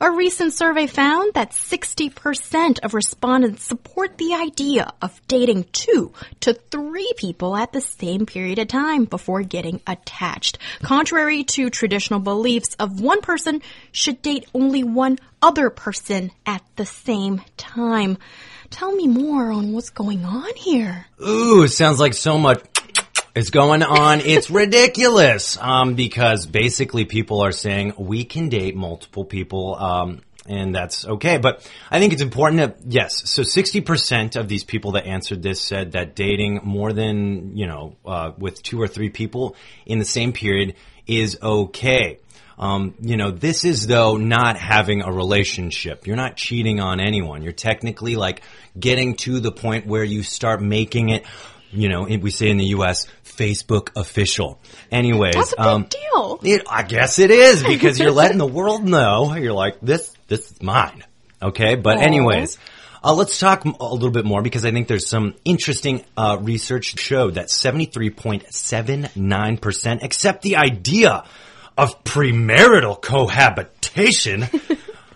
A recent survey found that 60% of respondents support the idea of dating two to three people at the same period of time before getting attached. Contrary to traditional beliefs of one person should date only one other person at the same time. Tell me more on what's going on here. Ooh, sounds like so much is going on. It's ridiculous. Um, because basically people are saying we can date multiple people. Um, and that's okay. But I think it's important that, yes, so 60% of these people that answered this said that dating more than, you know, uh, with two or three people in the same period is okay. Um, you know, this is though not having a relationship. You're not cheating on anyone. You're technically like getting to the point where you start making it you know, we say in the U.S., Facebook official. Anyways, That's a big um, deal. it, I guess it is because you're letting the world know. You're like, this, this is mine. Okay. But Aw. anyways, uh, let's talk a little bit more because I think there's some interesting uh, research showed that 73.79% accept the idea of premarital cohabitation.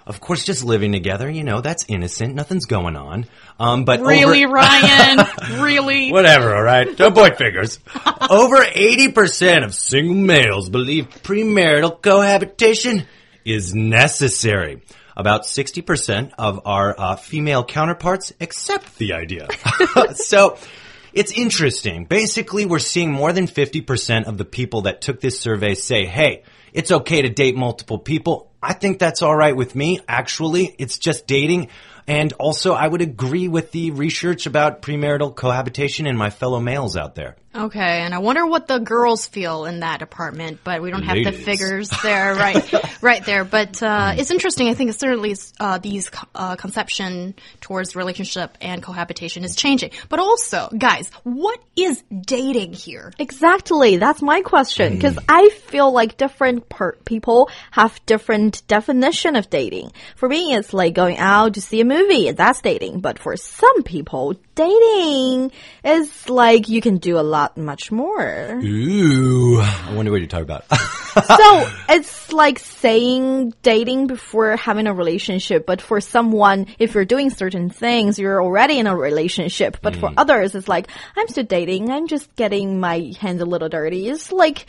of course, just living together, you know, that's innocent. Nothing's going on. Um, but Really, over- Ryan? really? Whatever, all right? Don't point fingers. Over 80% of single males believe premarital cohabitation is necessary. About 60% of our uh, female counterparts accept the idea. so it's interesting. Basically, we're seeing more than 50% of the people that took this survey say, hey, it's okay to date multiple people. I think that's all right with me. Actually, it's just dating. And also, I would agree with the research about premarital cohabitation and my fellow males out there. Okay, and I wonder what the girls feel in that department, but we don't have the figures there, right, right there. But uh, it's interesting. I think it's certainly uh, these uh, conception towards relationship and cohabitation is changing. But also, guys, what is dating here? Exactly. That's my question. Because I feel like different per- people have different definition of dating. For me, it's like going out to see a movie. That's dating. But for some people, dating is like you can do a lot much more. Ooh, I wonder what you're talking about. so it's like saying dating before having a relationship. But for someone, if you're doing certain things, you're already in a relationship. But for others, it's like, I'm still dating. I'm just getting my hands a little dirty. It's like,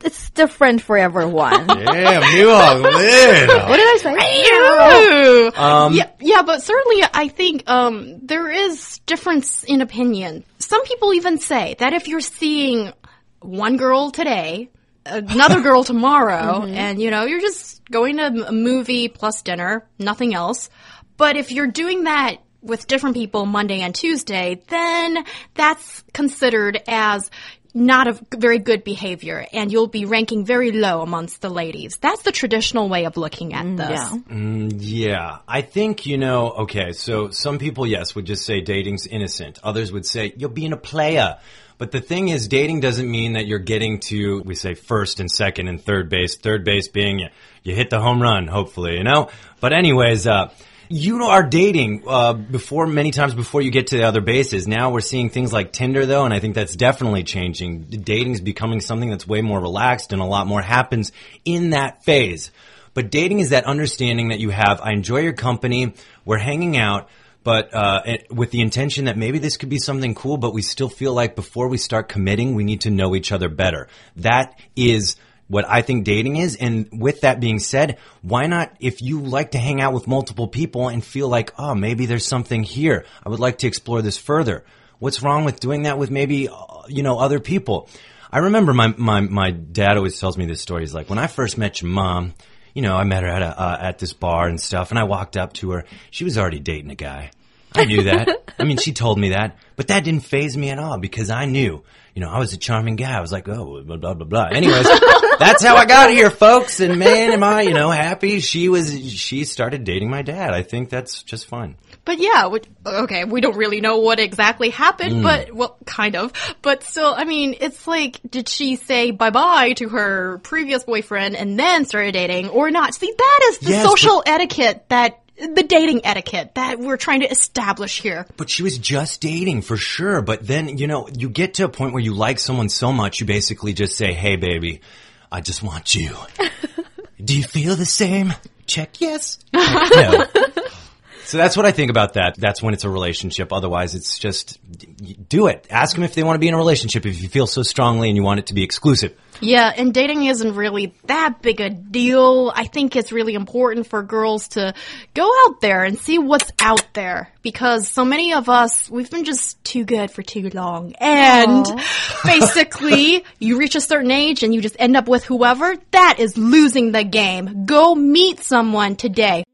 it's different for everyone. Damn, New Orleans. What did I say? Um, yeah, yeah, but certainly I think um, there is difference in opinion. Some people even say that if you're seeing one girl today, another girl tomorrow, mm-hmm. and you know you're just going to a movie plus dinner, nothing else. But if you're doing that with different people Monday and Tuesday, then that's considered as not a very good behavior and you'll be ranking very low amongst the ladies. That's the traditional way of looking at this. Yeah. Yeah, I think, you know, okay, so some people, yes, would just say dating's innocent. Others would say you're being a player. But the thing is, dating doesn't mean that you're getting to, we say first and second and third base. Third base being you, you hit the home run, hopefully, you know? But anyways, uh, you are dating uh, before many times before you get to the other bases. Now we're seeing things like Tinder though, and I think that's definitely changing. Dating is becoming something that's way more relaxed, and a lot more happens in that phase. But dating is that understanding that you have. I enjoy your company. We're hanging out, but uh, it- with the intention that maybe this could be something cool. But we still feel like before we start committing, we need to know each other better. That is what I think dating is. And with that being said, why not, if you like to hang out with multiple people and feel like, oh, maybe there's something here. I would like to explore this further. What's wrong with doing that with maybe, uh, you know, other people? I remember my, my, my dad always tells me this story. He's like, when I first met your mom, you know, I met her at a, uh, at this bar and stuff and I walked up to her. She was already dating a guy. I knew that. I mean, she told me that, but that didn't faze me at all because I knew, you know, I was a charming guy. I was like, oh, blah, blah, blah, blah. Anyways, that's how I got here, folks. And man, am I, you know, happy. She was, she started dating my dad. I think that's just fun. But yeah, we, okay, we don't really know what exactly happened, mm. but, well, kind of. But still, I mean, it's like, did she say bye bye to her previous boyfriend and then started dating or not? See, that is the Yes, social etiquette that, the dating etiquette that we're trying to establish here. But she was just dating for sure. But then, you know, you get to a point where you like someone so much, you basically just say, Hey, baby, I just want you. Do you feel the same? Check yes. no. So that's what I think about that. That's when it's a relationship. Otherwise, it's just do it. Ask them if they want to be in a relationship if you feel so strongly and you want it to be exclusive. Yeah, and dating isn't really that big a deal. I think it's really important for girls to go out there and see what's out there because so many of us, we've been just too good for too long. And basically, you reach a certain age and you just end up with whoever, that is losing the game. Go meet someone today.